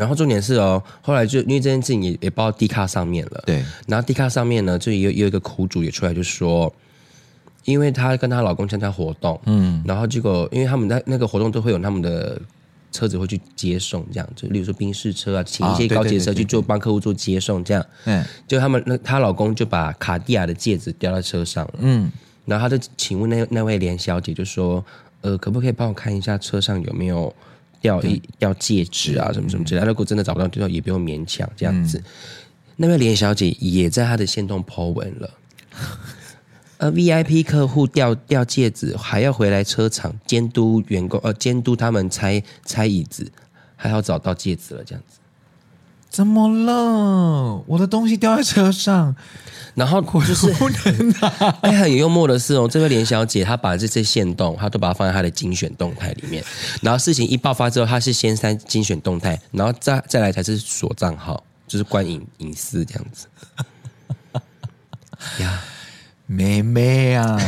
然后重点是哦，后来就因为这件事情也也报到 D 卡上面了，对。然后 D 卡上面呢，就有有一个苦主也出来就说，因为她跟她老公参加活动，嗯，然后结果因为他们在那个活动都会有他们的车子会去接送，这样就例如说宾士车啊，请一些高级车去做帮客户做接送，这样，嗯，就他们那她老公就把卡地亚的戒指掉在车上了，嗯，然后他就请问那那位连小姐就说，呃，可不可以帮我看一下车上有没有？掉一掉戒指啊，什么什么之类的。如果真的找不到，对象也不用勉强这样子。嗯、那位连小姐也在她的线动 po 文了。呃，VIP 客户掉掉戒指，还要回来车厂监督员工，呃，监督他们拆拆椅子，还要找到戒指了这样子。怎么了？我的东西掉在车上。然后就是，哎，很幽默的是哦，这位连小姐她把这些线动，她都把它放在她的精选动态里面。然后事情一爆发之后，她是先删精选动态，然后再再来才是锁账号，就是关隐隐私这样子。呀，妹妹啊，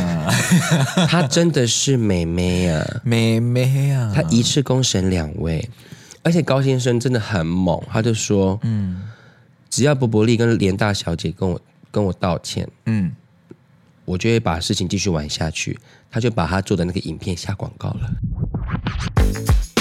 她真的是妹妹啊，妹妹啊，她一次攻神两位，而且高先生真的很猛，他就说，嗯，只要伯伯利跟连大小姐跟我。跟我道歉，嗯，我就会把事情继续玩下去。他就把他做的那个影片下广告了。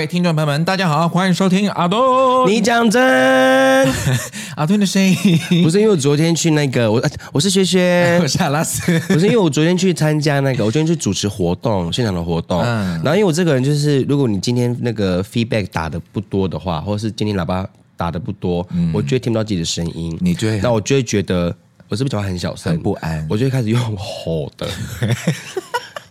位听众朋友们，大家好，欢迎收听阿东。你讲真，阿东的声音。不是因为我昨天去那个，我我是薛薛，我是阿拉斯，不是因为我昨天去参加那个，我昨天去主持活动，现场的活动。嗯，然后因为我这个人就是，如果你今天那个 feedback 打的不多的话，或者是今天喇叭打的不多，嗯，我就会听不到自己的声音，你就会，那我就会觉得我是不是讲话很小声，很不安，我就会开始用吼的。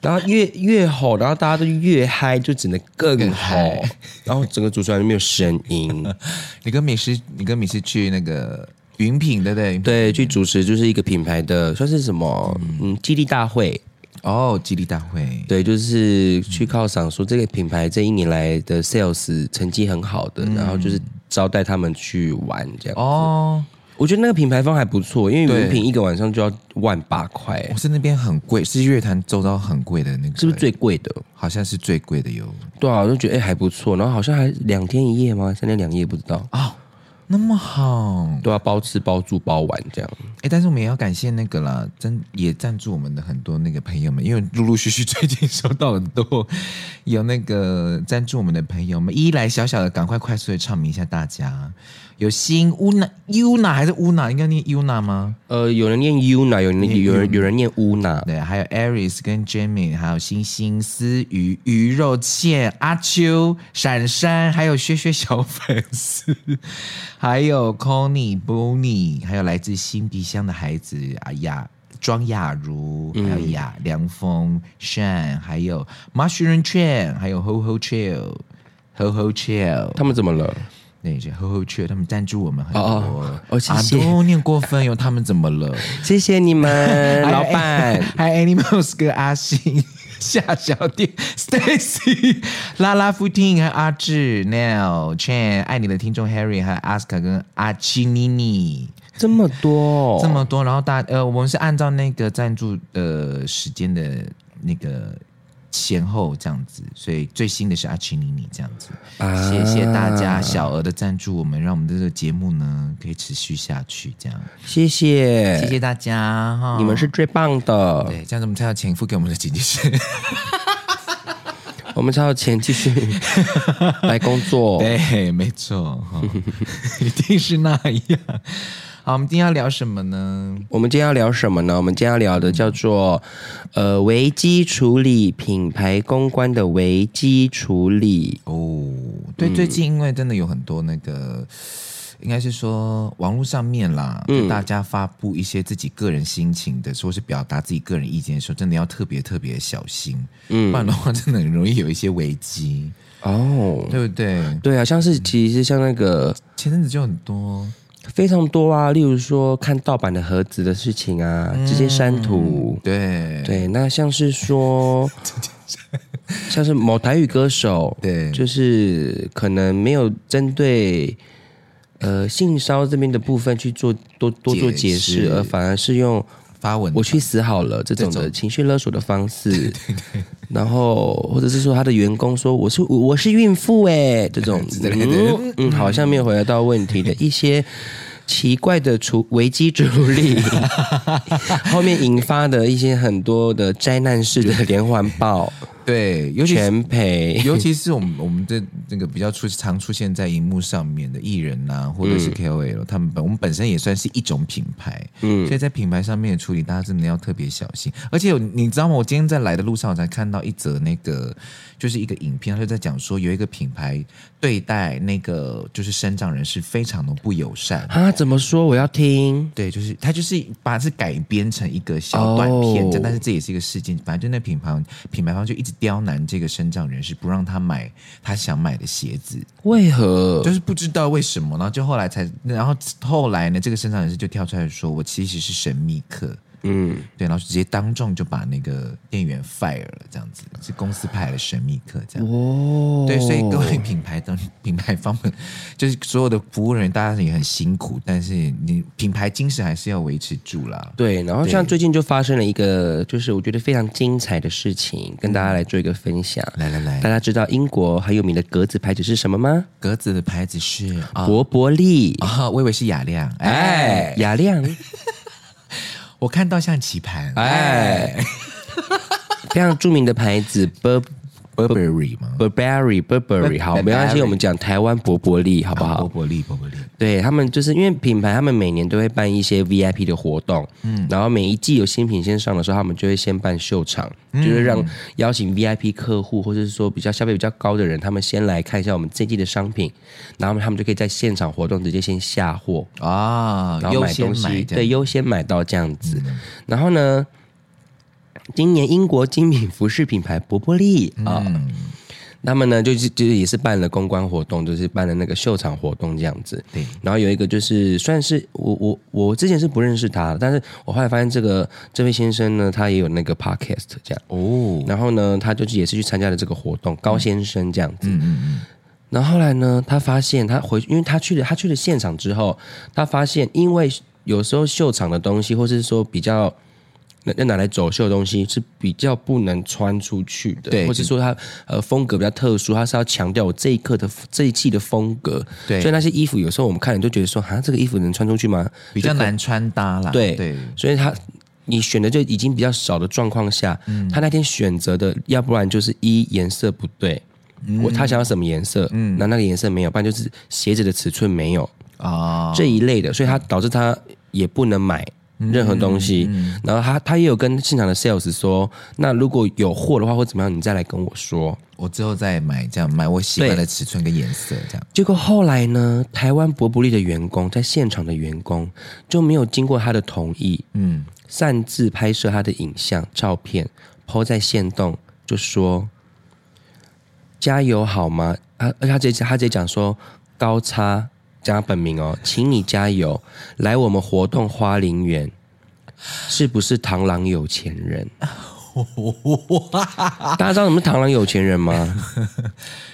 然后越越吼，然后大家都越嗨，就只能更吼，然后整个主持人就没有声音。你跟米斯，你跟米斯去那个云品对不对？对，去主持就是一个品牌的，算是什么？嗯，激励大会。哦，激励大会。对，就是去犒赏说这个品牌这一年来的 sales 成绩很好的，嗯、然后就是招待他们去玩这样子。哦。我觉得那个品牌方还不错，因为云品一个晚上就要万八块。我是那边很贵，是乐坛周遭很贵的那个，是不是最贵的？好像是最贵的哟。对啊，我就觉得哎还不错，然后好像还两天一夜吗？三天两夜不知道啊。哦那么好，都要包吃包住包玩这样。哎，但是我们也要感谢那个啦，真也赞助我们的很多那个朋友们，因为陆陆续续最近收到很多 有那个赞助我们的朋友们，一来小小的赶快快速的唱名一下大家，有新乌娜乌娜还是 Una？应该念 Una 吗？呃，有人念 Una，，有人有人有人念 Una，，对，还有 Aris 跟 Jamie，还有星星思雨鱼肉茜阿秋闪闪，还有薛薛小粉丝。还有 Connie、Bonnie，还有来自新鼻乡的孩子啊雅庄雅茹，还有雅凉风 Shan，还有 Mushroom Chain，还有 Ho Ho Chill，Ho Ho Chill，他们怎么了？那些 Ho Ho Chill，他们赞助我们很多，哦，哦谢谢。啊，都念过分哟，他们怎么了？谢谢你们，老板，还有 Animals 跟阿信。夏小店，Stacy，拉拉夫汀和阿志，Nell Chan，爱你的听众 Harry 和 Aska 跟阿奇妮妮，这么多，这么多，然后大呃，我们是按照那个赞助的时间的那个。前后这样子，所以最新的是阿奇妮妮这样子，啊、谢谢大家小额的赞助，我们让我们的这个节目呢可以持续下去，这样。谢谢。谢谢大家哈，你们是最棒的，对，这样子我们才有钱付给我们的经纪师，我们才有钱继续 来工作，对，没错，一定是那样。好，我们今天要聊什么呢？我们今天要聊什么呢？我们今天要聊的叫做，呃，危机处理，品牌公关的危机处理。哦，对，嗯、最近因为真的有很多那个应该是说网络上面啦，嗯，大家发布一些自己个人心情的，说是表达自己个人意见的时候，真的要特别特别小心，嗯，不然的话，真的很容易有一些危机哦，对不对？对啊，像是其实像那个前阵子就很多。非常多啊，例如说看盗版的盒子的事情啊，直接删图。嗯、对对，那像是说，像是某台语歌手，对，就是可能没有针对呃性骚这边的部分去做多多做解释，而反而是用。发文，我去死好了这种的情绪勒索的方式，对对对，然后或者是说他的员工说我是我是孕妇哎，这种。嗯嗯，好像没有回答到问题的一些奇怪的处危机处理，后面引发的一些很多的灾难式的连环爆。对，尤其全赔，尤其是我们我们的那个比较出常出现在荧幕上面的艺人呐、啊，或者是 KOL，、嗯、他们本我们本身也算是一种品牌，嗯，所以在品牌上面的处理，大家真的要特别小心。而且你知道吗？我今天在来的路上，我才看到一则那个，就是一个影片，他就在讲说，有一个品牌对待那个就是生长人士非常的不友善啊。怎么说？我要听。对，就是他就是把它是改编成一个小短片，哦、但是这也是一个事件。反正就那品牌品牌方就一直。刁难这个身障人士，不让他买他想买的鞋子，为何？就是不知道为什么，然后就后来才，然后后来呢，这个身障人士就跳出来说：“我其实是神秘客。”嗯，对，然后直接当众就把那个店员 fire 了，这样子是公司派的神秘客，这样。哦，对，所以各位品牌的 品牌方们，就是所有的服务人员，大家也很辛苦，但是你品牌精神还是要维持住啦。对，然后像最近就发生了一个，就是我觉得非常精彩的事情，跟大家来做一个分享。来来来，大家知道英国很有名的格子牌子是什么吗？格子的牌子是伯伯利啊，我以为是雅亮，哎，雅亮。我看到像棋盘，哎，非常著名的牌子，Bur Burberry 吗？Burberry Burberry，好，没关系，我们讲台湾伯伯利，好不好？伯伯利，伯伯利，对他们就是因为品牌，他们每年都会办一些 VIP 的活动，嗯，然后每一季有新品先上的时候，他们就会先办秀场，就是让邀请 VIP 客户或者是说比较消费比较高的人，他们先来看一下我们这季的商品，然后他们就可以在现场活动直接先下货啊，然后买东西，对，优先买到这样子，然后呢？今年英国精品服饰品牌伯伯利啊，嗯、他们呢就是就是也是办了公关活动，就是办了那个秀场活动这样子。对，然后有一个就是算是我我我之前是不认识他，但是我后来发现这个这位先生呢，他也有那个 podcast 这样哦。然后呢，他就也是去参加了这个活动，高先生这样子。嗯嗯嗯。然后后来呢，他发现他回，因为他去了他去了现场之后，他发现因为有时候秀场的东西，或是说比较。那拿来走秀的东西是比较不能穿出去的，对，或者说它呃风格比较特殊，它是要强调我这一刻的这一季的风格，对。所以那些衣服有时候我们看人都觉得说，啊，这个衣服能穿出去吗？比较难穿搭啦。对对，所以他你选的就已经比较少的状况下，嗯，他那天选择的，要不然就是一颜色不对，我、嗯、他想要什么颜色，嗯，那那个颜色没有，不然就是鞋子的尺寸没有啊、哦、这一类的，所以他导致他也不能买。任何东西，嗯嗯、然后他他也有跟现场的 sales 说，那如果有货的话或怎么样，你再来跟我说，我之后再买，这样买我喜欢的尺寸跟颜色，这样。结果后来呢，台湾博布利的员工在现场的员工就没有经过他的同意，嗯，擅自拍摄他的影像照片，po 在线动，就说加油好吗？啊，而且他直接他直接讲说高差。加本名哦，请你加油！来我们活动花林园，是不是螳螂有钱人？大家知道什么是螳螂有钱人吗？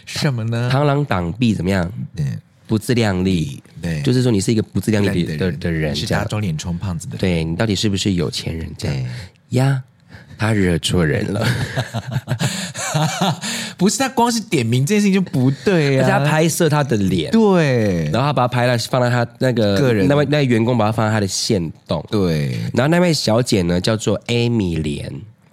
什么呢？螳螂挡臂怎么样？对，不自量力。对，就是说你是一个不自量力的的，的人，是打肿脸充胖子的。对，你到底是不是有钱人？这样呀。他惹错人了，不是他光是点名这件事情就不对啊！他拍摄他的脸，对，然后他把他拍了，放在他那个个人那位那位员工把他放在他的线洞，对，然后那位小姐呢叫做艾米莲。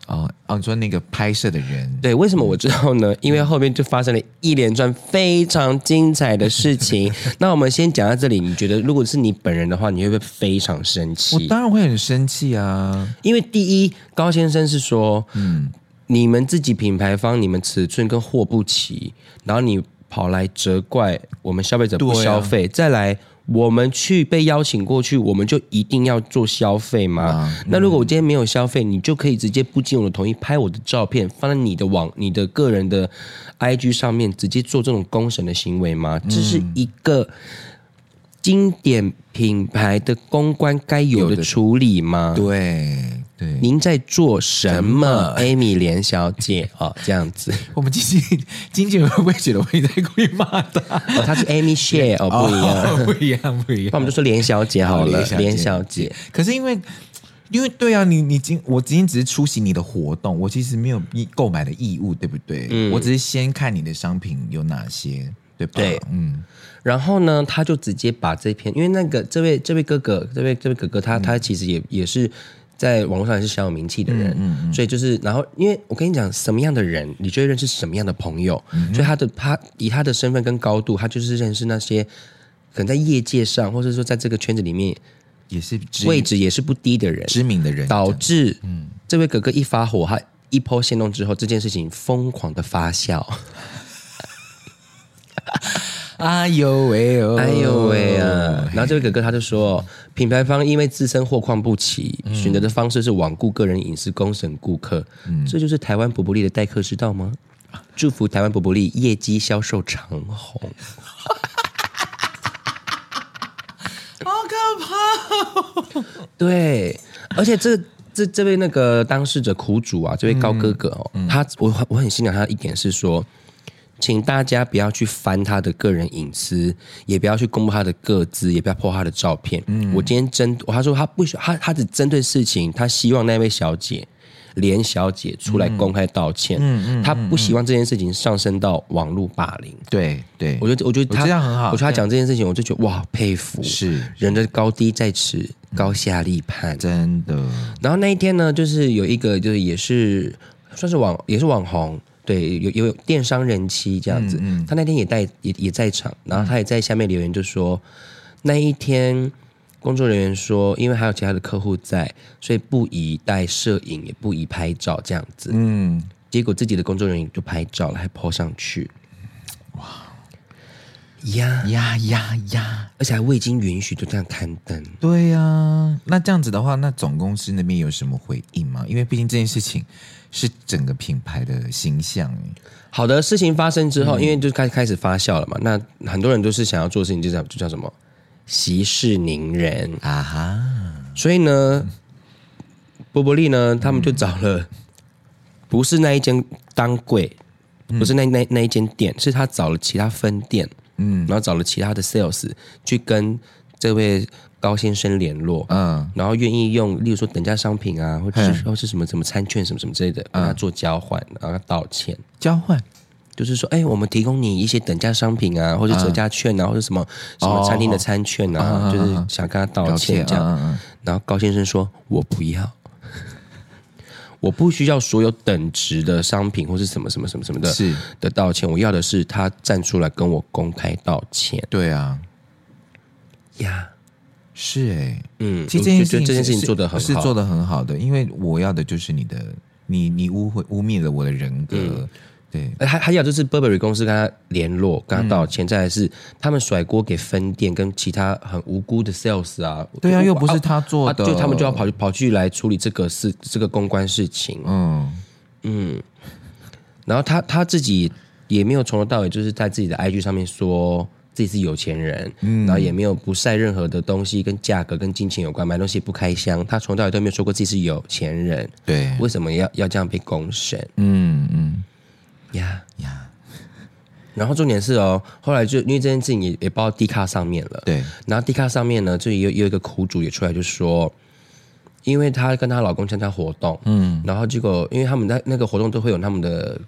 哦哦，你说那个拍摄的人，对，为什么我知道呢？因为后面就发生了一连串非常精彩的事情。那我们先讲到这里，你觉得如果是你本人的话，你会不会非常生气？我当然会很生气啊！因为第一，高先生是说，嗯，你们自己品牌方，你们尺寸跟货不齐，然后你跑来责怪我们消费者不消费，啊、再来。我们去被邀请过去，我们就一定要做消费吗？嗯、那如果我今天没有消费，你就可以直接不经我的同意拍我的照片放在你的网、你的个人的 IG 上面，直接做这种公审的行为吗？这是一个经典品牌的公关该有的处理吗？对。对您在做什么，Amy 连小姐啊、哦？这样子，我们经纪经纪人会不会觉得我也在故意骂他？哦，他是 Amy Share 哦，不一样，哦、不一样，不一样。那我们就说连小姐好了，哦、连小姐。可是因为，因为对啊，你你今我今天只是出席你的活动，我其实没有购买的义务，对不对？嗯，我只是先看你的商品有哪些，对不对？嗯。然后呢，他就直接把这篇，因为那个这位这位哥哥，这位这位哥哥，他、嗯、他其实也也是。在网络上也是小有名气的人，嗯嗯、所以就是，然后因为我跟你讲，什么样的人，你就会认识什么样的朋友。嗯、所以他的他以他的身份跟高度，他就是认识那些可能在业界上，或者说在这个圈子里面也是位置也是不低的人，知名的人，导致嗯，这位哥哥一发火，他一 po 限动之后，这件事情疯狂的发酵。哎呦喂哦，哎呦喂啊！然后这位哥哥他就说，品牌方因为自身货况不齐，嗯、选择的方式是罔顾个人隐私，公审顾客。嗯、这就是台湾伯伯利的待客之道吗？祝福台湾伯伯利业绩销售长虹。好可怕、哦！对，而且这这这位那个当事者苦主啊，这位高哥哥哦，嗯、他我我很欣赏他的一点是说。请大家不要去翻他的个人隐私，也不要去公布他的个资，也不要 po 他的照片。嗯，我今天针，他说他不需他他只针对事情，他希望那位小姐连小姐出来公开道歉。嗯嗯，他不希望这件事情上升到网络霸凌。对对，我觉得我觉得他这样很好。我觉得他讲这件事情，我就觉得哇，佩服。是人的高低在此，高下立判。真的。然后那一天呢，就是有一个，就是也是算是网，也是网红。对，有有电商人妻这样子，嗯嗯、他那天也在也也在场，然后他也在下面留言，就说、嗯、那一天工作人员说，因为还有其他的客户在，所以不宜带摄影，也不宜拍照这样子。嗯，结果自己的工作人员就拍照了，还 po 上去。哇呀呀呀呀！而且还未经允许就这样刊登。对呀、啊，那这样子的话，那总公司那边有什么回应吗？因为毕竟这件事情。是整个品牌的形象。好的事情发生之后，嗯、因为就开开始发酵了嘛，那很多人都是想要做事情，就叫就叫什么息事宁人啊哈。所以呢，波波利呢，他们就找了不是那一间当柜，不是那那那一间店，是他找了其他分店，嗯，然后找了其他的 sales 去跟这位。高先生联络，嗯，然后愿意用，例如说等价商品啊，或者是或是什么什么餐券什么什么之类的，跟他做交换，然后道歉。交换就是说，哎，我们提供你一些等价商品啊，或者折价券啊，或者什么什么餐厅的餐券啊，就是想跟他道歉这样。然后高先生说：“我不要，我不需要所有等值的商品或是什么什么什么什么的，是的道歉。我要的是他站出来跟我公开道歉。”对啊，呀。是哎、欸，嗯，其实这件事情这件事情做的很好，是做的很好的，因为我要的就是你的，你你污秽污蔑了我的人格，嗯、对，还还有就是 Burberry 公司跟他联络，跟他道歉，再来是他们甩锅给分店跟其他很无辜的 sales 啊，对啊，又不是他做的，就他们就要。跑去跑去来处理这个事，这个公关事情，嗯。嗯，然后他他自己也没有从头到尾就是在自己的 IG 上面说。自己是有钱人，嗯，然后也没有不晒任何的东西，跟价格跟金钱有关，买东西不开箱。他从头到尾都没有说过自己是有钱人，对，为什么要要这样被公审？嗯嗯，呀呀。然后重点是哦，后来就因为这件事情也也报到 D 卡上面了，对。然后 D 卡上面呢，就有有一个苦主也出来就说，因为她跟她老公参加活动，嗯，然后结果因为他们在那个活动都会有他们的。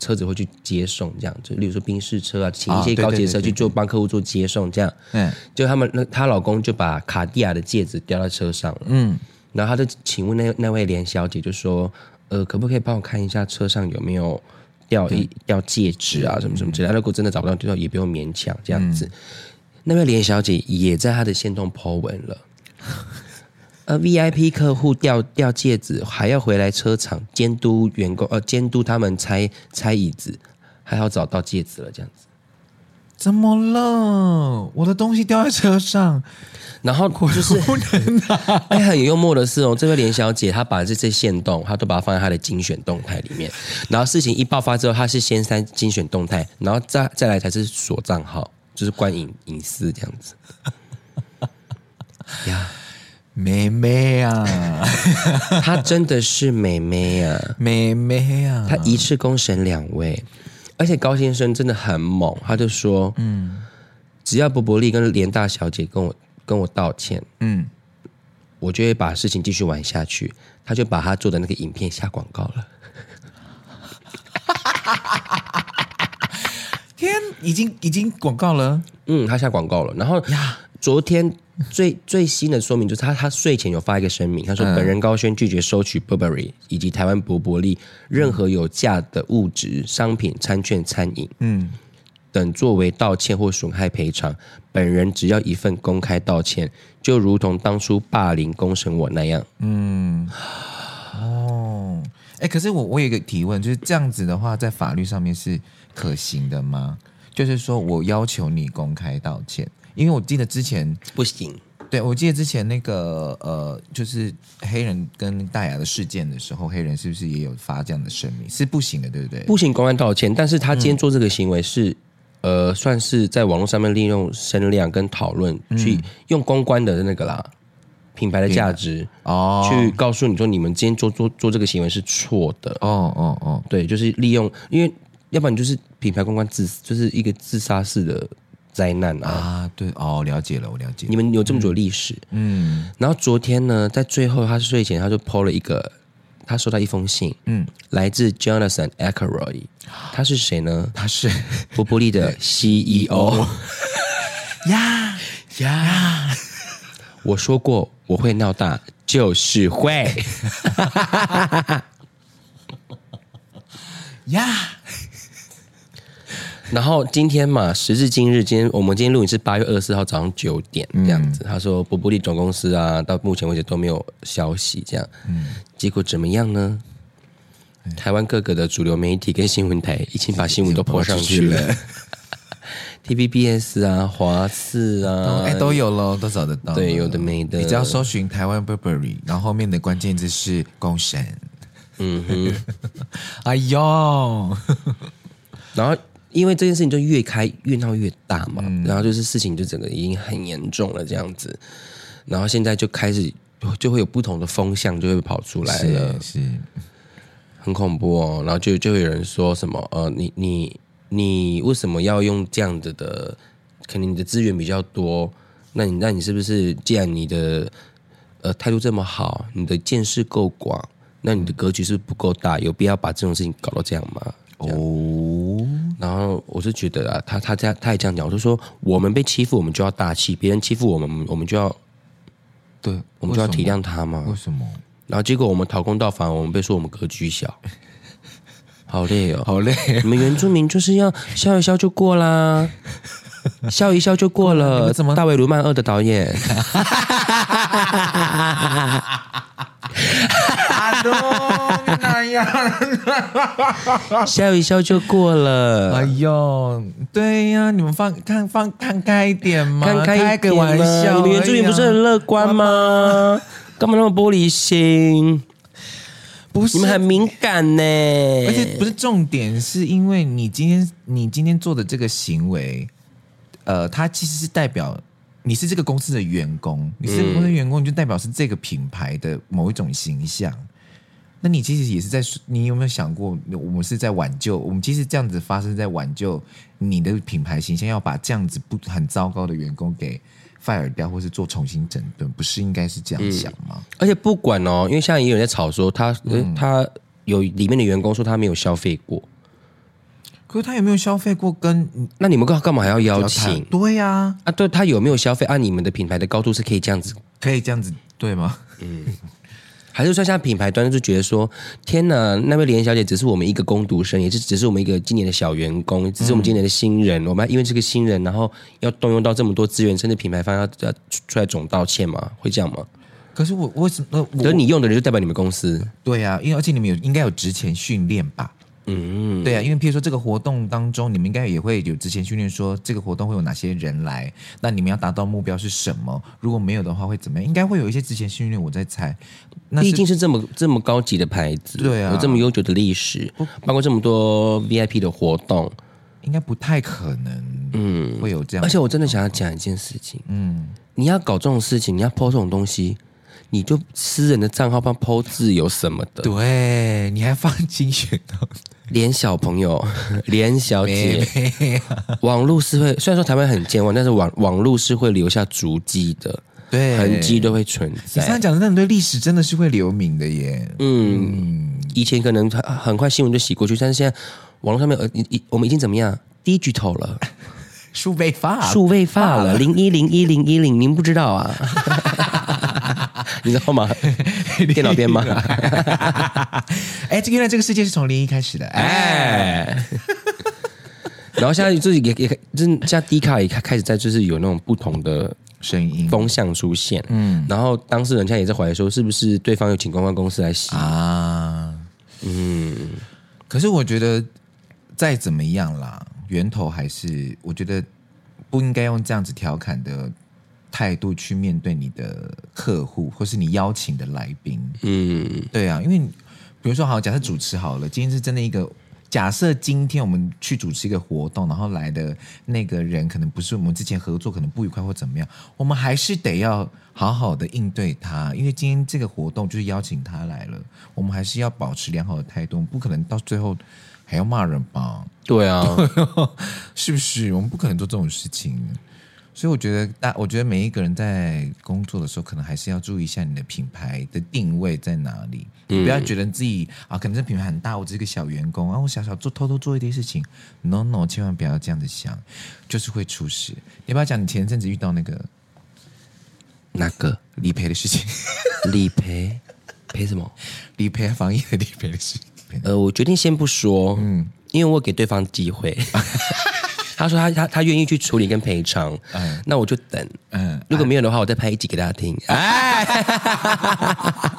车子会去接送，这样就例如说宾士车啊，请一些高级车去做帮客户做接送，这样。嗯，就他们那她老公就把卡地亚的戒指掉在车上了。嗯，然后他就请问那那位连小姐就说，呃，可不可以帮我看一下车上有没有掉一掉戒指啊，什么什么之类的。如果真的找不到，就说也不用勉强这样子。那位连小姐也在她的线动 po 文了。呃，VIP 客户掉掉戒指，还要回来车厂监督员工，呃，监督他们拆拆椅子，还好找到戒指了，这样子。怎么了？我的东西掉在车上，然后就是 哎，很幽默的是哦，这位连小姐她把这些线动，她都把它放在她的精选动态里面。然后事情一爆发之后，她是先删精选动态，然后再再来才是锁账号，就是关隐隐私这样子。呀，妹妹啊，她真的是妹妹啊，妹妹啊，她一次公审两位。而且高先生真的很猛，他就说：“嗯，只要伯伯利跟连大小姐跟我跟我道歉，嗯，我就会把事情继续玩下去。”他就把他做的那个影片下广告了。天，已经已经广告了，嗯，他下广告了。然后呀，昨天。最最新的说明就是他他睡前有发一个声明，他说本人高轩拒绝收取 Burberry 以及台湾伯伯利任何有价的物质、商品、餐券、餐饮，嗯，等作为道歉或损害赔偿。本人只要一份公开道歉，就如同当初霸凌公审我那样。嗯，哦，哎，可是我我有一个提问，就是这样子的话，在法律上面是可行的吗？就是说我要求你公开道歉。因为我记得之前不行，对，我记得之前那个呃，就是黑人跟大牙的事件的时候，黑人是不是也有发这样的声明？是不行的，对不对？不行，公安道歉。但是他今天做这个行为是，嗯、呃，算是在网络上面利用声量跟讨论，去用公关的那个啦，品牌的价值哦，去告诉你说，你们今天做做做这个行为是错的。哦哦哦，对，就是利用，因为要不然你就是品牌公关自，就是一个自杀式的。灾难啊！啊，对哦，了解了，我了解。你们有这么久历史，嗯，然后昨天呢，在最后他睡前他就 po 了一个，他收到一封信，嗯，来自 Jonathan Akeroyd，他是谁呢？他是 波波利的 CEO。呀呀！我说过我会闹大，就是会。呀。然后今天嘛，时至今日，今天我们今天录影是八月二十四号早上九点这样子。嗯、他说，伯伯利总公司啊，到目前为止都没有消息，这样。嗯。结果怎么样呢？嗯、台湾各个的主流媒体跟新闻台已经把新闻都泼上去了。TVBS 啊，华视啊，哎，都有喽，都找得到。对，有的没的。你只要搜寻台湾 Burberry，然后后面的关键字是公审。嗯哼。哎呦。然后。因为这件事情就越开越闹越大嘛，嗯、然后就是事情就整个已经很严重了这样子，然后现在就开始就会有不同的风向就会跑出来了，是，是很恐怖哦。然后就就有人说什么呃，你你你为什么要用这样子的？可能你的资源比较多，那你那你是不是既然你的呃态度这么好，你的见识够广，那你的格局是不够大？有必要把这种事情搞到这样吗？哦，然后我是觉得啊，他他这样他也这样讲，我就说我们被欺负，我们就要大气；别人欺负我们，我们就要对，我们就要体谅他嘛。为什么？然后结果我们讨公道，反而我们被说我们格局小，好累哦，好累。你们原住民就是要 笑一笑就过啦，笑一笑就过了。怎么？大卫·卢曼二的导演。阿东，哎呀，笑一笑就过了。哎呦，对呀，你们放看放看开一点嘛，看开一个玩笑。你们原住民不是很乐观吗？干嘛那么玻璃心？不是，你们很敏感呢。而且不是重点，是因为你今天你今天做的这个行为，呃，它其实是代表。你是这个公司的员工，你是这个公司的员工，你就代表是这个品牌的某一种形象。那你其实也是在，你有没有想过，我们是在挽救？我们其实这样子发生在挽救你的品牌形象，要把这样子不很糟糕的员工给 fire 掉，或是做重新整顿，不是应该是这样想吗？嗯、而且不管哦，因为现在也有人在吵说他，嗯、他有里面的员工说他没有消费过。可是他有没有消费过？跟那你们干干嘛还要邀请？对呀，啊，啊，对他有没有消费？按、啊、你们的品牌的高度是可以这样子，可以这样子对吗？嗯，还是说像品牌端就觉得说，天哪，那位连小姐只是我们一个工读生，也是只是我们一个今年的小员工，只是我们今年的新人，嗯、我们因为这个新人，然后要动用到这么多资源，甚至品牌方要要出来总道歉吗？会这样吗？可是我为什么？可是你用的人就代表你们公司？对呀，啊，因为而且你们有应该有职前训练吧？嗯，对啊，因为譬如说这个活动当中，你们应该也会有之前训练说这个活动会有哪些人来，那你们要达到目标是什么？如果没有的话会怎么样？应该会有一些之前训练，我在猜。那毕竟是这么这么高级的牌子，对啊，有这么悠久的历史，包括这么多 VIP 的活动，应该不太可能，嗯，会有这样。而且我真的想要讲一件事情，嗯，你要搞这种事情，你要 po 这种东西。你就私人的账号帮 po 字有什么的？对，你还放 精选的，连小朋友，连小姐，网络是会，虽然说台湾很健忘，但是网网络是会留下足迹的，对，痕迹都会存在。你刚才讲的那很多历史真的是会留名的耶。嗯，嗯以前可能很很快新闻就洗过去，但是现在网络上面呃，一我们已经怎么样？digital 了，数位化，数位化了，零一零一零一零，您不知道啊？你知道吗？电脑编码。哎，这原来这个世界是从零一开始的。哎，然后现在自己也也，就是现在 D 卡也开开始在就是有那种不同的声音风向出现。嗯，然后当事人现在也在怀疑说，是不是对方有请公关公司来洗啊？嗯，可是我觉得再怎么样啦，源头还是我觉得不应该用这样子调侃的。态度去面对你的客户，或是你邀请的来宾，嗯，对啊，因为比如说，好，假设主持好了，今天是真的一个假设，今天我们去主持一个活动，然后来的那个人可能不是我们之前合作，可能不愉快或怎么样，我们还是得要好好的应对他，因为今天这个活动就是邀请他来了，我们还是要保持良好的态度，不可能到最后还要骂人吧？对啊，是不是？我们不可能做这种事情。所以我觉得，大我觉得每一个人在工作的时候，可能还是要注意一下你的品牌的定位在哪里。嗯、不要觉得自己啊，可能这品牌很大，我只是个小员工啊，我小小做偷偷做一点事情。No No，千万不要这样子想，就是会出事。你不要讲你前阵子遇到那个那个理赔的事情？理赔赔什么？理赔防疫的理赔的事情。呃，我决定先不说，嗯，因为我给对方机会。他说他他他愿意去处理跟赔偿，嗯，那我就等，嗯，如果没有的话，我再拍一集给大家听。哎，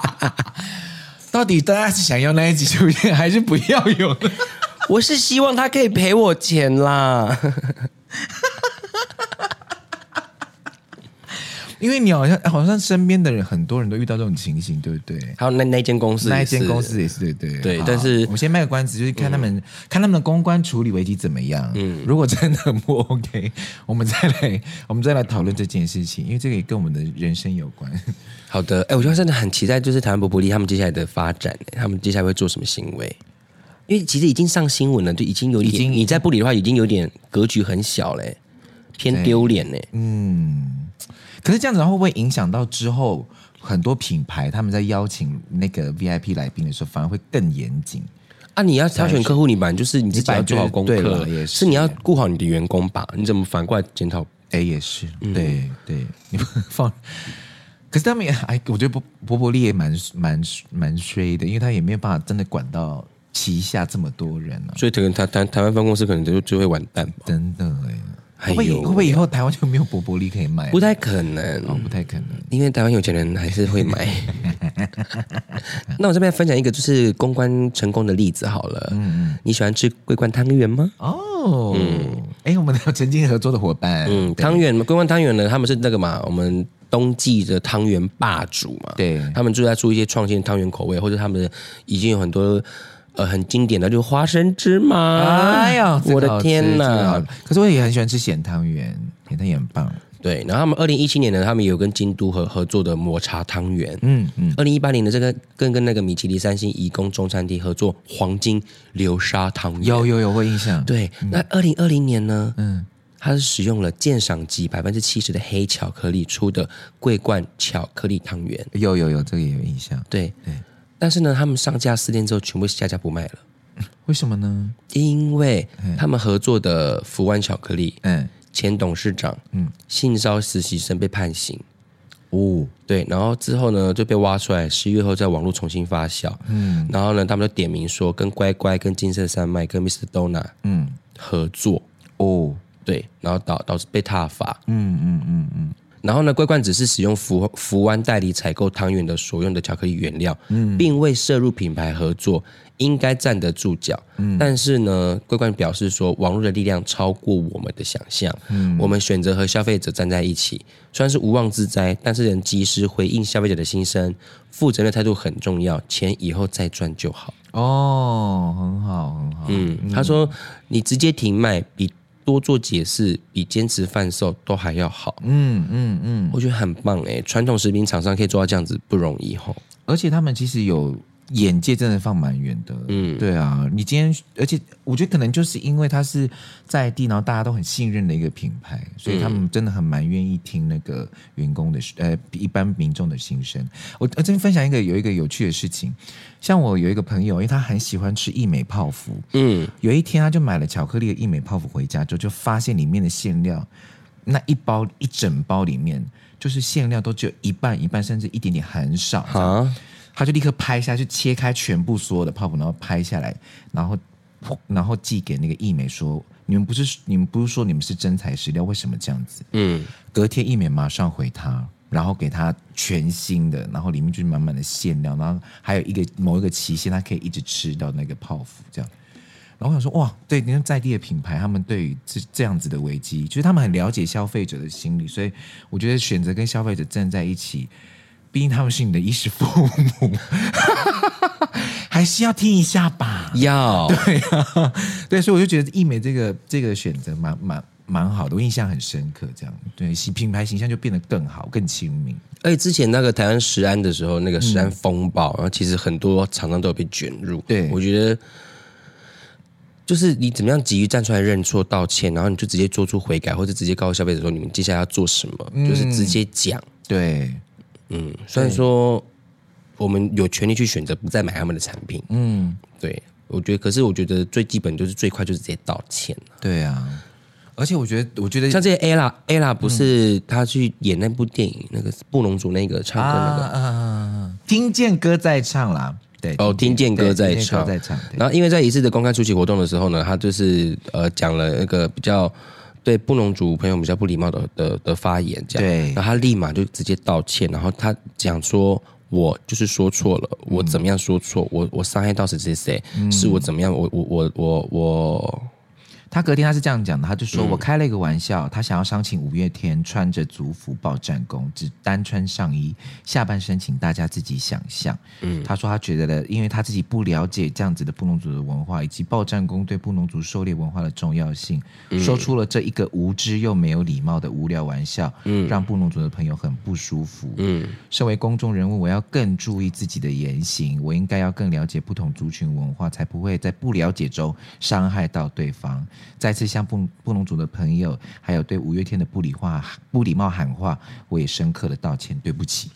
到底大家是想要那一集出现，还是不要有？我是希望他可以赔我钱啦。因为你好像好像身边的人很多人都遇到这种情形，对不对？还有那那间公司，那间公司也是对对对。但是我们先卖个关子，就是看他们、嗯、看他们的公关处理危机怎么样。嗯，如果真的不 OK，我们再来我们再来讨论这件事情，因为这个也跟我们的人生有关。好的，哎，我觉得真的很期待，就是台湾伯伯利他们接下来的发展，他们接下来会做什么行为？因为其实已经上新闻了，就已经有点，已经你在不理的话，已经有点格局很小嘞，偏丢脸嘞。嗯。可是这样子，会不会影响到之后很多品牌他们在邀请那个 VIP 来宾的时候，反而会更严谨啊？你要挑选客户，你本来就是你自己要做好功课，也是，是你要顾好你的员工吧？你怎么反过来检讨？哎，也是，嗯、对对，你不放。可是他们也哎，我觉得博博博利也蛮蛮蛮衰的，因为他也没有办法真的管到旗下这么多人啊，所以可能台台台湾分公司可能就就会完蛋吧？真的哎。会不会会不会以后台湾就没有伯伯利可以卖？不太可能哦，不太可能，因为台湾有钱人还是会买。那我这边分享一个就是公关成功的例子好了。嗯嗯，你喜欢吃桂冠汤圆吗？哦，嗯，哎，我们有曾经合作的伙伴，嗯，汤圆桂冠汤圆呢，他们是那个嘛，我们冬季的汤圆霸主嘛。对，他们就在出一些创新汤圆口味，或者他们已经有很多。呃，很经典的就是花生芝麻。哎呀，我的天哪！可是我也很喜欢吃咸汤圆，咸汤圆很棒。对，然后他们二零一七年呢，他们有跟京都合合作的抹茶汤圆。嗯嗯。二零一八年的这个跟跟那个米其林三星颐宫中餐厅合作黄金流沙汤圆。有有有我印象。对，嗯、那二零二零年呢？嗯，它是使用了鉴赏级百分之七十的黑巧克力出的桂冠巧克力汤圆。有有有，这个也有印象。对对。但是呢，他们上架四天之后，全部下架不卖了。为什么呢？因为他们合作的福湾巧克力，嗯，前董事长，嗯，性骚实习生被判刑。哦，对，然后之后呢，就被挖出来，十一月后在网络重新发酵。嗯，然后呢，他们就点名说跟乖乖、跟金色山脉、跟 Mr. Donut，嗯，合作。哦，对，然后导导致被踏伐。嗯嗯嗯嗯。然后呢，桂冠只是使用福福湾代理采购汤圆的所用的巧克力原料，嗯，并未涉入品牌合作，应该站得住脚。嗯，但是呢，桂冠表示说，网络的力量超过我们的想象。嗯，我们选择和消费者站在一起，虽然是无妄之灾，但是能及时回应消费者的心声，负责任的态度很重要。钱以后再赚就好。哦，很好，很好。嗯，他说，你直接停卖比。多做解释比坚持贩售都还要好，嗯嗯嗯，我觉得很棒哎，传统食品厂商可以做到这样子不容易吼，而且他们其实有。眼界真的放蛮远的，嗯，对啊，你今天，而且我觉得可能就是因为他是在地，然后大家都很信任的一个品牌，所以他们真的很蛮愿意听那个员工的，呃，一般民众的心声。我我这边分享一个有一个有趣的事情，像我有一个朋友，因为他很喜欢吃益美泡芙，嗯，有一天他就买了巧克力的益美泡芙回家之后，就发现里面的馅料那一包一整包里面，就是馅料都只有一半一半，甚至一点点很少啊。他就立刻拍下去，切开全部所有的泡芙，然后拍下来，然后，然后寄给那个义美说：“你们不是你们不是说你们是真材实料，为什么这样子？”嗯，隔天义美马上回他，然后给他全新的，然后里面就是满满的馅料，然后还有一个某一个期限，他可以一直吃到那个泡芙这样。然后我想说，哇，对，你看在地的品牌，他们对于这这样子的危机，就是他们很了解消费者的心理，所以我觉得选择跟消费者站在一起。毕竟他们是你的衣食父母，还是要听一下吧。要对啊，对，所以我就觉得艺美这个这个选择蛮蛮蛮好的，我印象很深刻。这样对，品牌形象就变得更好、更亲民。而且之前那个台湾食安的时候，那个食安风暴，嗯、然后其实很多厂商都有被卷入。对，我觉得就是你怎么样急于站出来认错道歉，然后你就直接做出悔改，或者直接告诉消费者说你们接下来要做什么，嗯、就是直接讲。对。嗯，虽然说我们有权利去选择不再买他们的产品，嗯，对，我觉得，可是我觉得最基本就是最快就是直接道歉。对啊，而且我觉得，我觉得像这些 ella，ella 不是他去演那部电影，嗯、那个布农族那个唱歌那个，啊啊啊、听见歌在唱啦，对，哦，听见歌在唱，在唱。然后因为在一次的公开出席活动的时候呢，他就是呃讲了那个比较。对布农族朋友比较不礼貌的的的发言，这样，对，然后他立马就直接道歉，然后他讲说，我就是说错了，我怎么样说错，我我伤害到谁谁谁，是我怎么样，我我我我我。他隔天他是这样讲的，他就说：“我开了一个玩笑，他想要商请五月天穿着族服报战功，只单穿上衣，下半身请大家自己想象。”嗯，他说他觉得呢，因为他自己不了解这样子的布农族的文化，以及报战功对布农族狩猎文化的重要性，说出了这一个无知又没有礼貌的无聊玩笑，嗯，让布农族的朋友很不舒服。嗯，身为公众人物，我要更注意自己的言行，我应该要更了解不同族群文化，才不会在不了解中伤害到对方。再次向布布农族的朋友，还有对五月天的不礼话、不礼貌喊话，我也深刻的道歉，对不起。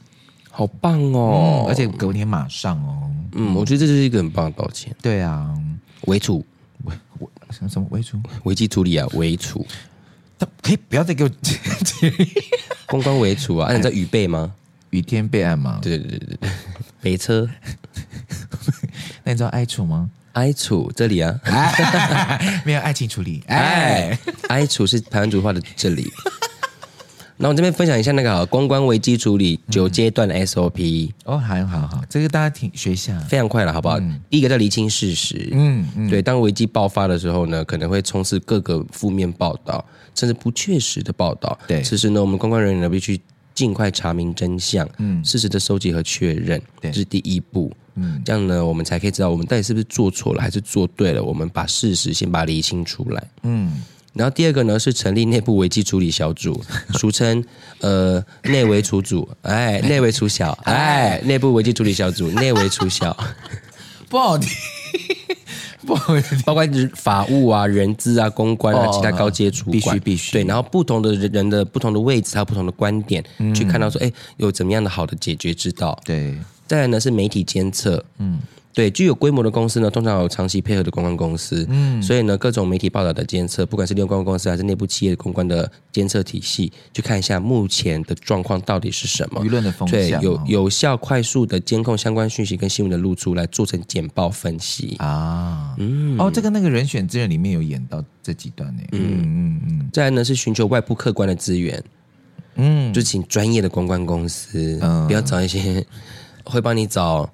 好棒哦！嗯、而且隔天马上哦，嗯，我觉得这就是一个很棒的道歉。对啊，为处，微微什么什么为处，危机处理啊，为处。他可以不要再给我 公关为处啊？那、啊、你知道雨备吗？雨天备案吗？对对对对对，北车。那你知道爱楚吗？哀楚这里啊，没有爱情处理。哎，哀楚是台湾族话的这里。那我这边分享一下那个公关危机处理九阶段的 SOP。哦，好好好，这个大家听学一下，非常快了，好不好？嗯、第一个叫厘清事实。嗯嗯，对，当危机爆发的时候呢，可能会充斥各个负面报道，甚至不确实的报道。对，其实呢，我们公关人员呢必须尽快查明真相，嗯，事实的收集和确认，对，这是第一步。嗯，这样呢，我们才可以知道我们到底是不是做错了，还是做对了。我们把事实先把它厘清出来。嗯，然后第二个呢是成立内部危机处理小组，俗称呃内围处组，哎，内围处小，哎，内部危机处理小组，内围处小，不好听，包括法务啊、人资啊、公关啊、其他高阶主管，必须必须。对，然后不同的人的不同的位置，还有不同的观点，嗯、去看到说，哎，有怎么样的好的解决之道。对。再来呢是媒体监测，嗯，对，具有规模的公司呢，通常有长期配合的公关公司，嗯，所以呢，各种媒体报道的监测，不管是利用公关公司还是内部企业的公关的监测体系，去看一下目前的状况到底是什么，舆论的风向，对，有有效快速的监控相关讯息跟新闻的露出，来做成简报分析啊，嗯，哦，这个那个人选之人里面有演到这几段呢，嗯嗯嗯，再来呢是寻求外部客观的资源。嗯，就请专业的公关公司，嗯，不要找一些会帮你找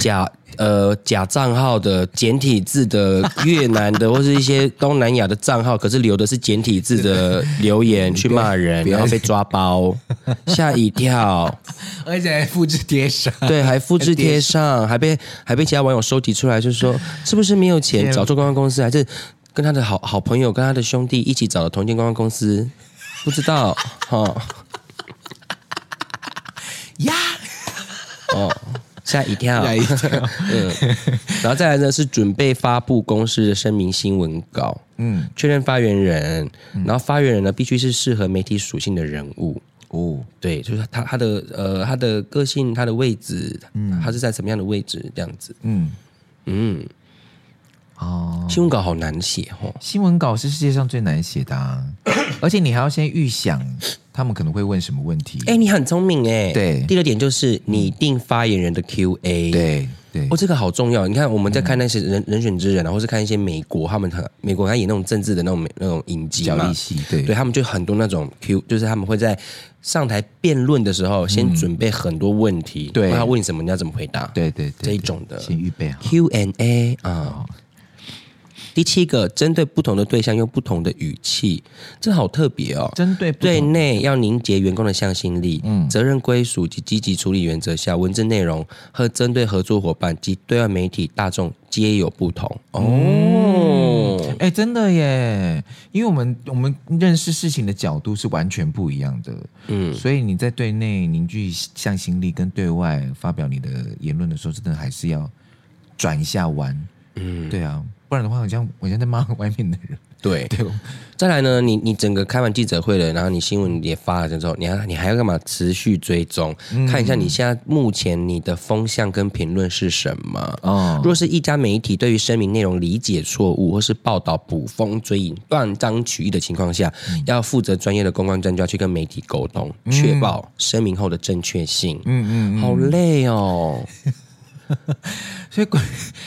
假呃假账号的简体字的越南的或是一些东南亚的账号，可是留的是简体字的留言 去骂人，然后被抓包，吓一跳，而且还复制贴上，对，还复制贴上，还被还被其他网友收集出来，就是说是不是没有钱找错公关公司，还是跟他的好好朋友跟他的兄弟一起找的同一间公关公司？不知道哈。呀！哦，吓一跳，吓一跳。嗯，然后再来呢是准备发布公司的声明新闻稿，嗯，确认发言人，然后发言人呢必须是适合媒体属性的人物。哦，对，就是他他的呃他的个性他的位置，嗯，他是在什么样的位置这样子，嗯。嗯。哦，新闻稿好难写哦。新闻稿是世界上最难写的啊，而且你还要先预想他们可能会问什么问题。哎，你很聪明哎。对，第二点就是拟定发言人的 Q&A。对对，哦，这个好重要。你看我们在看那些人人选之人，然后是看一些美国他们很美国他演那种政治的那种那种影集嘛，对。对，他们就很多那种 Q，就是他们会在上台辩论的时候先准备很多问题，对，他问你什么你要怎么回答，对对这一种的。先预备好。Q&A 啊。第七个，针对不同的对象用不同的语气，这好特别哦。针对对内要凝结员工的向心力，嗯，责任归属及积极处理原则下，文字内容和针对合作伙伴及对外媒体大众皆有不同。哦。哎、嗯。欸，真的耶，因为我们我们认识事情的角度是完全不一样的，嗯，所以你在对内凝聚向心力，跟对外发表你的言论的时候，真的还是要转一下弯，嗯，对啊。不然的话，好像我现在骂外面的人。对对，再来呢，你你整个开完记者会了，然后你新闻也发了之后，你还你还要干嘛？持续追踪，嗯、看一下你现在目前你的风向跟评论是什么。哦，若是一家媒体对于声明内容理解错误，或是报道捕风追影、断章取义的情况下，嗯、要负责专业的公关专家去跟媒体沟通，确保声明后的正确性。嗯嗯，嗯嗯好累哦。所以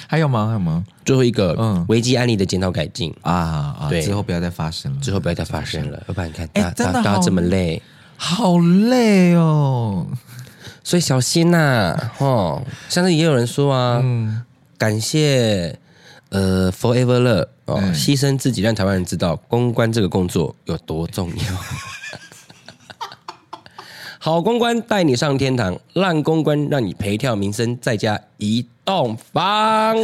还有吗？还有吗？最后一个，嗯，危机案例的检讨改进啊啊！对，之后不要再发生了，之后不要再发生了。要不然你看，大家大家这么累，好累哦。所以小心呐，哦，像是也有人说啊，嗯，感谢呃，Forever Love 哦，牺牲自己让台湾人知道公关这个工作有多重要。好公关带你上天堂，烂公关让你赔跳名声，再加一栋房。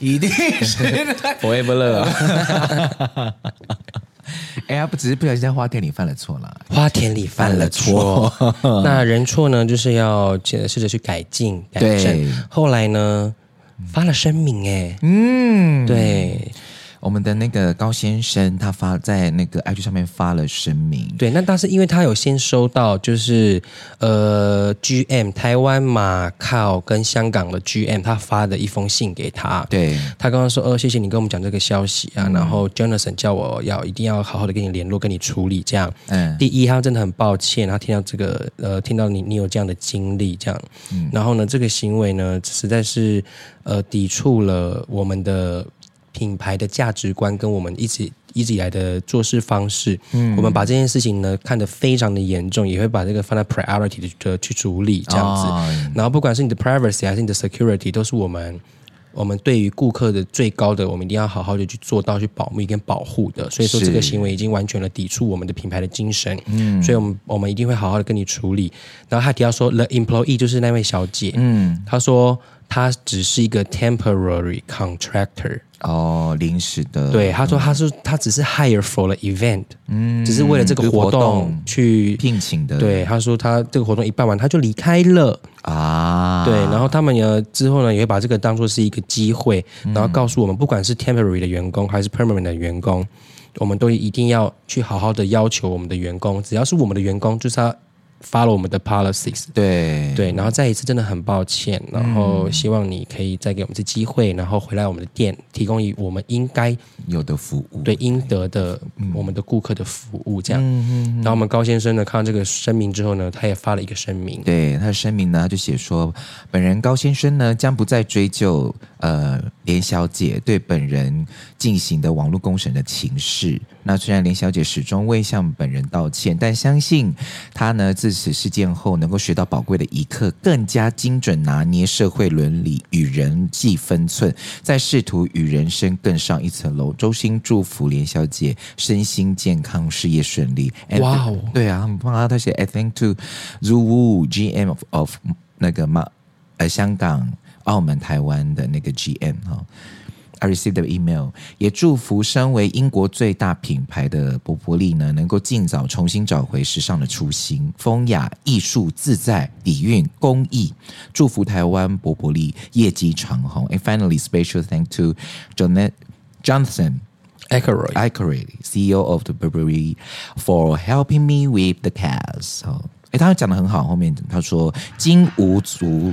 一定是 Forever Love。哎呀，不只是不小心在花田里犯了错了，花田里犯了错。那人错呢，就是要试着去改进、改正。对后来呢，发了声明，哎，嗯，对。我们的那个高先生，他发在那个 IG 上面发了声明。对，那但是因为他有先收到，就是呃，GM 台湾马靠跟香港的 GM 他发的一封信给他。对，他刚刚说，呃，谢谢你跟我们讲这个消息啊，嗯、然后 Jonathan 叫我要一定要好好的跟你联络，跟你处理这样。嗯。第一，他真的很抱歉，他听到这个呃，听到你你有这样的经历这样。嗯。然后呢，这个行为呢，实在是呃，抵触了我们的。品牌的价值观跟我们一直一直以来的做事方式，嗯，我们把这件事情呢看得非常的严重，也会把这个放在 priority 的去处理这样子。哦、然后不管是你的 privacy 还是你的 security，都是我们我们对于顾客的最高的，我们一定要好好的去做到去保密跟保护的。所以说这个行为已经完全的抵触我们的品牌的精神。嗯，所以我们我们一定会好好的跟你处理。然后他提到说，the employee 就是那位小姐，嗯，他说他只是一个 temporary contractor。哦，临时的。对，他说他是他只是 hire for the event，嗯，只是为了这个活动去聘请的。对，他说他这个活动一办完他就离开了啊。对，然后他们呢之后呢也会把这个当做是一个机会，然后告诉我们，不管是 temporary 的员工还是 permanent 的员工，我们都一定要去好好的要求我们的员工，只要是我们的员工，就是他。Follow 我们的 policies，对。对，然后再一次真的很抱歉，然后希望你可以再给我们一次机会，然后回来我们的店提供以我们应该有的服务，对应得的我们的顾客的服务这样。嗯、然后我们高先生呢看到这个声明之后呢，他也发了一个声明，对他的声明呢他就写说，本人高先生呢将不再追究呃连小姐对本人进行的网络公审的情事。那虽然连小姐始终未向本人道歉，但相信她呢自此事件后能够学到宝贵的一课，更加精准拿捏社会伦理与人际分寸，在试图与人生更上一层楼。衷心祝福连小姐身心健康，事业顺利。哇哦，对啊，很棒啊！他写，I thank to Zhu GM of of 那个嘛呃香港、澳门、台湾的那个 GM 哈。I received the email，也祝福身为英国最大品牌的博柏利呢，能够尽早重新找回时尚的初心，风雅、艺术、自在、底蕴、工艺。祝福台湾博柏利业绩长虹。And finally, special thank to Jonathan Jonathan Akeroyd, Akeroyd, CEO of the Burberry, for helping me with the cast。哦，哎，他讲的很好，后面他说金无足，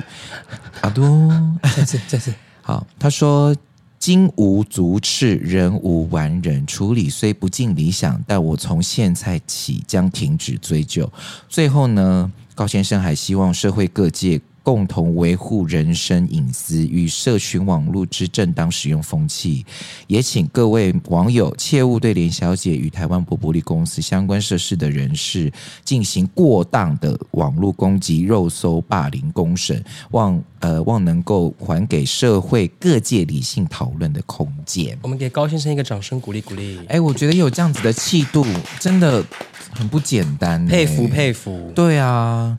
阿都，再次再次，好，他说。金无足赤，人无完人。处理虽不尽理想，但我从现在起将停止追究。最后呢，高先生还希望社会各界。共同维护人身隐私与社群网络之正当使用风气，也请各位网友切勿对连小姐与台湾博柏利公司相关涉事的人士进行过当的网络攻击、肉搜、霸凌、公审，望呃望能够还给社会各界理性讨论的空间。我们给高先生一个掌声鼓励鼓励。哎，我觉得有这样子的气度，真的很不简单，佩服佩服。对啊。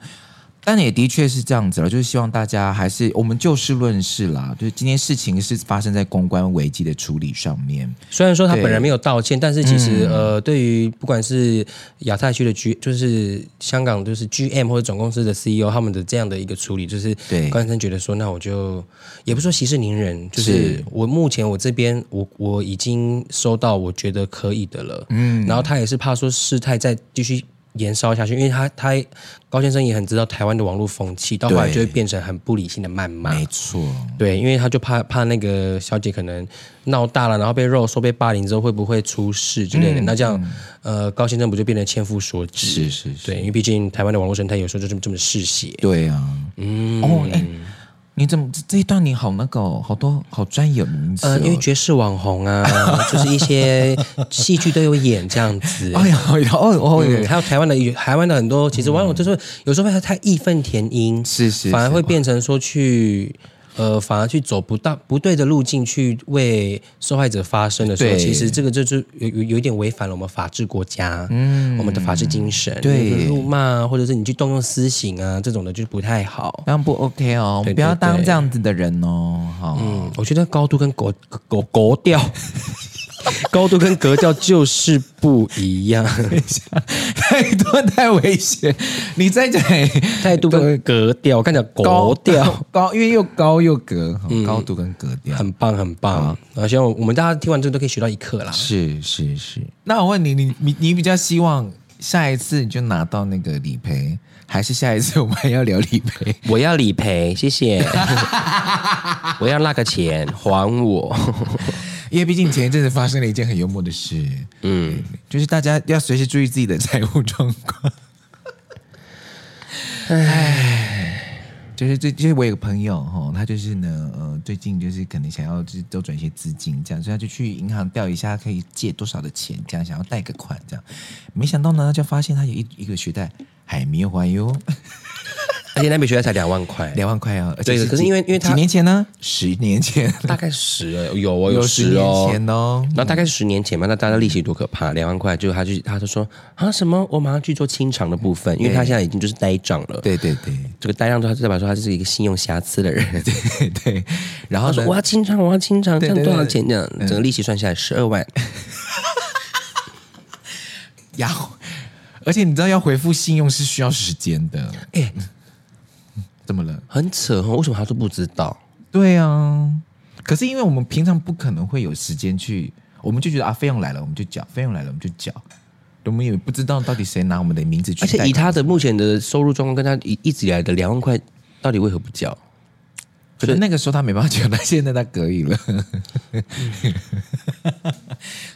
但也的确是这样子了，就是希望大家还是我们就事论事啦。就是今天事情是发生在公关危机的处理上面。虽然说他本人没有道歉，但是其实、嗯、呃，对于不管是亚太区的 G，就是香港就是 GM 或者总公司的 CEO，他们的这样的一个处理，就是对高先生觉得说，那我就也不说息事宁人，就是我目前我这边我我已经收到我觉得可以的了。嗯，然后他也是怕说事态再继续。延烧下去，因为他他高先生也很知道台湾的网络风气，到后来就会变成很不理性的谩骂。没错，对，因为他就怕怕那个小姐可能闹大了，然后被肉说、被霸凌之后会不会出事之类的。嗯、那这样，呃，高先生不就变得千夫所指？是是是，对，因为毕竟台湾的网络生态有时候就这么这么嗜血。对啊，嗯哦哎。你怎么这一段你好那个好多好专业名词、哦？呃，因为爵士网红啊，就是一些戏剧都有演这样子。哎呀，哦哦，嗯、还有台湾的台湾的很多，其实网友就是有时候会太义愤填膺，是，是是，反而会变成说去。呃，反而去走不到不对的路径去为受害者发声的时候，其实这个就是有有有一点违反了我们法治国家，嗯，我们的法治精神。对，辱骂或者是你去动用私刑啊，这种的就不太好，这样不 OK 哦，对对对，不要当这样子的人哦。好，嗯，我觉得高度跟格格格调。高度跟格调就是不一样，太多太危险。你再讲态度跟格调，我看讲高调 高，因为又高又格，嗯、高度跟格调很棒很棒。啊，希望我们大家听完之后都可以学到一课啦。是是是。那我问你，你你你比较希望下一次你就拿到那个理赔，还是下一次我们还要聊理赔？我要理赔，谢谢。我要那个钱还我。因为毕竟前一阵子发生了一件很幽默的事，嗯，就是大家要随时注意自己的财务状况。唉，就是最就是我有个朋友哈，他就是呢，呃，最近就是可能想要就是周转一些资金，这样，所以他就去银行调一下可以借多少的钱，这样想要贷个款，这样，没想到呢，他就发现他有一一个学贷还没有还哟。而且那笔学贷才两万块，两万块啊！对，可是因为因为他几年前呢？十年前，大概十有哦，有十哦，年前哦。然后大概十年前嘛，那大家利息多可怕，两万块，就他就他就说啊什么，我马上去做清偿的部分，因为他现在已经就是呆账了。对对对，这个呆账他代表说他是一个信用瑕疵的人。对对，然后说我要清偿，我要清偿，这样多少钱？这样整个利息算下来十二万。然后，而且你知道要回复信用是需要时间的，哎。怎么了？很扯哦！为什么他都不知道？对啊，可是因为我们平常不可能会有时间去，我们就觉得啊，费用来了我们就缴，费用来了我们就缴，我们也不知道到底谁拿我们的名字去。而且以他的目前的收入状况，跟他一一直以来的两万块，到底为何不缴？可是那个时候他没办法缴，但现在他可以了，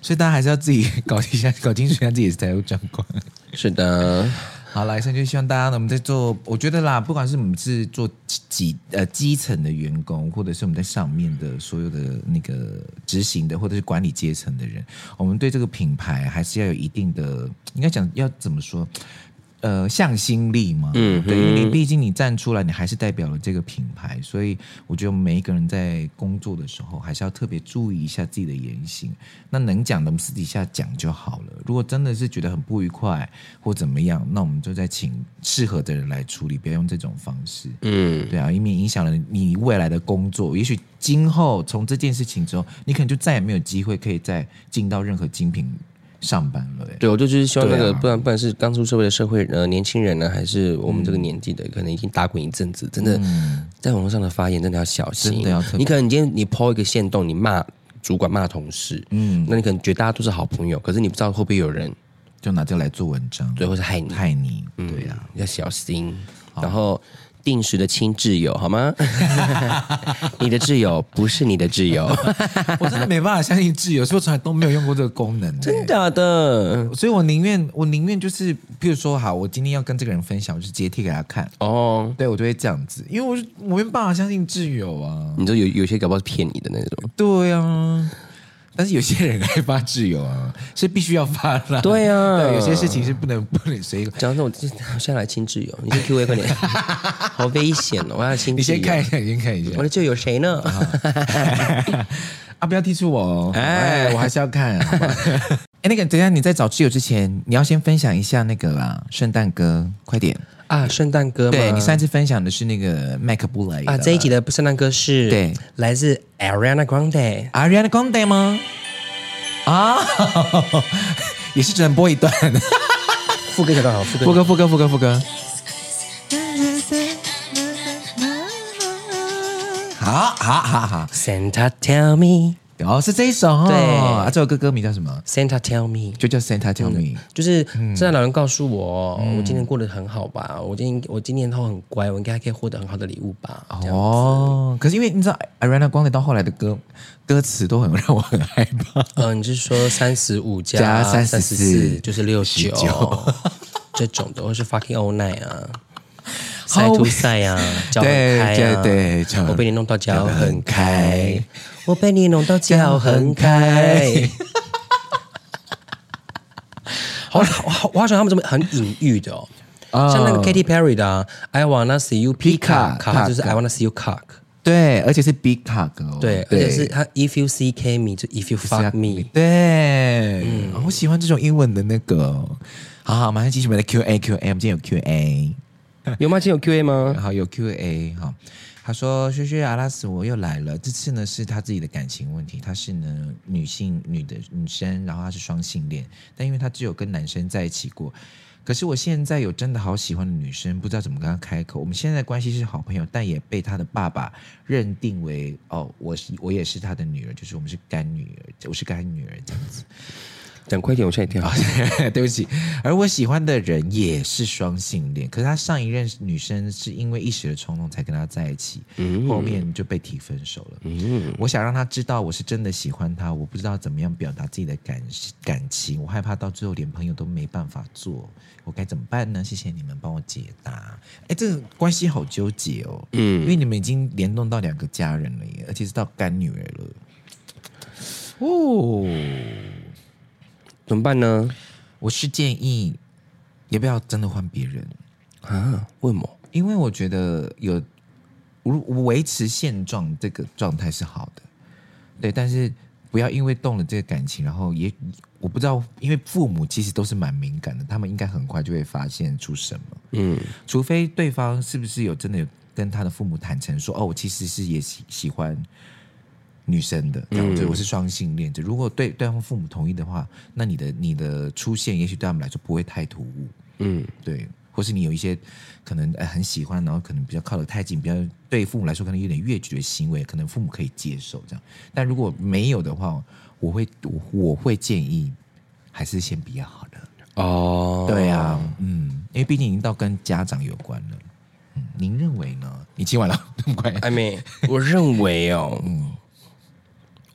所以大家还是要自己搞一下，搞清楚一下自己的财务状况。是的。好，来生就希望大家呢，我们在做，我觉得啦，不管是我们是做基呃基层的员工，或者是我们在上面的所有的那个执行的，或者是管理阶层的人，我们对这个品牌还是要有一定的，应该讲要怎么说？呃，向心力嘛，嗯，对，因为你毕竟你站出来，你还是代表了这个品牌，所以我觉得每一个人在工作的时候，还是要特别注意一下自己的言行。那能讲的，我们私底下讲就好了。如果真的是觉得很不愉快或怎么样，那我们就再请适合的人来处理，不要用这种方式。嗯，对啊，以免影响了你未来的工作。也许今后从这件事情之后，你可能就再也没有机会可以再进到任何精品。上班了，对，我就就是希望那个，不然不管是刚出社会的社会呃年轻人呢，还是我们这个年纪的，可能已经打滚一阵子，真的在网络上的发言真的要小心，真的要。你可能你今天你 po 一个线动，你骂主管骂同事，嗯，那你可能觉得大家都是好朋友，可是你不知道会不会有人就拿这个来做文章，最后是害你。害你，对呀，要小心，然后。定时的亲挚友好吗？你的挚友不是你的挚友，我真的没办法相信挚友，所以我从来都没有用过这个功能，真的假的？所以我宁愿我宁愿就是，比如说，好，我今天要跟这个人分享，我就直接贴给他看。哦，对，我就会这样子，因为我我没办法相信挚友啊。你说有有些搞不好是骗你的那种，对啊。但是有些人爱发挚友啊，是必须要发的。对呀、啊，对，有些事情是不能不能随意。讲那我先来亲挚友，你先 Q A 快点，好危险哦！我要亲。你先看一下，你先看一下。我的挚友谁呢？啊，不要踢出我哦！哎，我还是要看。哎，那个，等一下你在找挚友之前，你要先分享一下那个啦，圣诞歌，快点。啊，圣诞歌吗？对，你上次分享的是那个麦克布莱啊，这一集的圣诞歌是对，来自 Ariana Grande，Ariana Grande 吗？啊，也是只能播一段，副歌小段好，副歌，副歌，副歌，副歌，好好好好，Santa tell me。哦，是这一首哦。对啊，这首歌歌名叫什么？Santa Tell Me，就叫 Santa Tell Me，嗯、就是圣诞老人告诉我，嗯、我今年过得很好吧？我今年我今年都很乖，我应该可以获得很好的礼物吧？哦，可是因为你知道，Ariana Grande 到后来的歌歌词都很让我很害怕。嗯，你是说三十五加三十四就是六十九这种的，或是 Fucking All Night 啊？赛图赛啊，脚很开啊，对对，我被你弄到脚很开，我被你弄到脚很开。好，我我好像他们这么很隐喻的哦，像那个 Katy Perry 的 I wanna see you peacock，就是 I wanna see you cock，对，而且是 big cock，对，而且是他 If you see me，就 If you fuck me，对，嗯，我喜欢这种英文的那个，好好，马上继续我们的 Q A Q A，我们今天有 Q A。有吗？今天有 Q A 吗？好，有 Q A 哈。他说：“薛薛阿拉斯，我又来了。这次呢是他自己的感情问题。他是呢女性女的女生，然后他是双性恋，但因为他只有跟男生在一起过。可是我现在有真的好喜欢的女生，不知道怎么跟他开口。我们现在的关系是好朋友，但也被他的爸爸认定为哦，我是我也是他的女儿，就是我们是干女儿，我是干女儿这样子。”讲快点，我现在挺好。对不起，而我喜欢的人也是双性恋，可是他上一任女生是因为一时的冲动才跟他在一起，嗯、后面就被提分手了。嗯、我想让他知道我是真的喜欢他，我不知道怎么样表达自己的感感情，我害怕到最后连朋友都没办法做，我该怎么办呢？谢谢你们帮我解答。哎，这个关系好纠结哦，嗯，因为你们已经联动到两个家人了耶，而且是到干女儿了。哦。怎么办呢？我是建议，也不要真的换别人啊？为什么？因为我觉得有维持现状这个状态是好的，对。但是不要因为动了这个感情，然后也我不知道，因为父母其实都是蛮敏感的，他们应该很快就会发现出什么。嗯，除非对方是不是有真的有跟他的父母坦诚说，哦，我其实是也喜喜欢。女生的，这样子，我是双性恋。就如果对对方父母同意的话，那你的你的出现，也许对他们来说不会太突兀。嗯，对，或是你有一些可能呃很喜欢，然后可能比较靠得太近，比较对父母来说可能有点越矩的行为，可能父母可以接受这样。但如果没有的话，我会我我会建议还是先比较好的。哦，对啊，嗯，因为毕竟已经到跟家长有关了。嗯，您认为呢？你亲完了这么快？还没，我认为哦，嗯。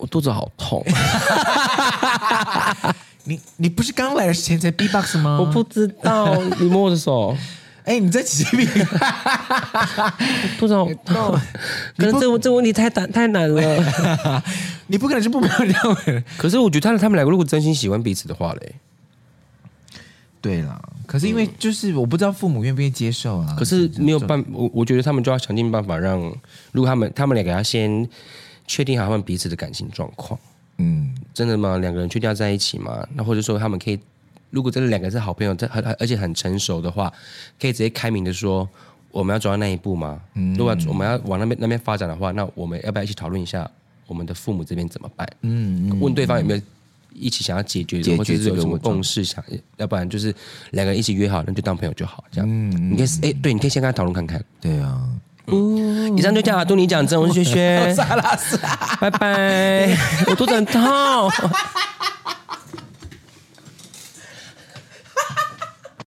我肚子好痛，你你不是刚来的前才 B-box 吗？我不知道，你摸我的手。哎，你在起屁？不知道，可是这个这个问题太难太难了。你不可能是不漂亮的。可是我觉得他他们两个如果真心喜欢彼此的话嘞，对啦。可是因为就是我不知道父母愿不愿意接受啊。可是没有办，我我觉得他们就要想尽办法让，如果他们他们两个要先确定好他们彼此的感情状况。嗯，真的吗？两个人确定要在一起吗？那或者说他们可以。如果真的两个是好朋友，这很而且很成熟的话，可以直接开明的说，我们要走到那一步吗？嗯，如果我们要往那边那边发展的话，那我们要不要一起讨论一下我们的父母这边怎么办？嗯，嗯，问对方有没有一起想要解决，解决或者是有什么共识想，想要不然就是两个人一起约好，那就当朋友就好，这样。嗯，嗯，你可以哎，对，你可以先跟他讨论看看。对啊，嗯，以上就叫阿杜尼讲真，我是轩轩，拜拜，我肚子很痛。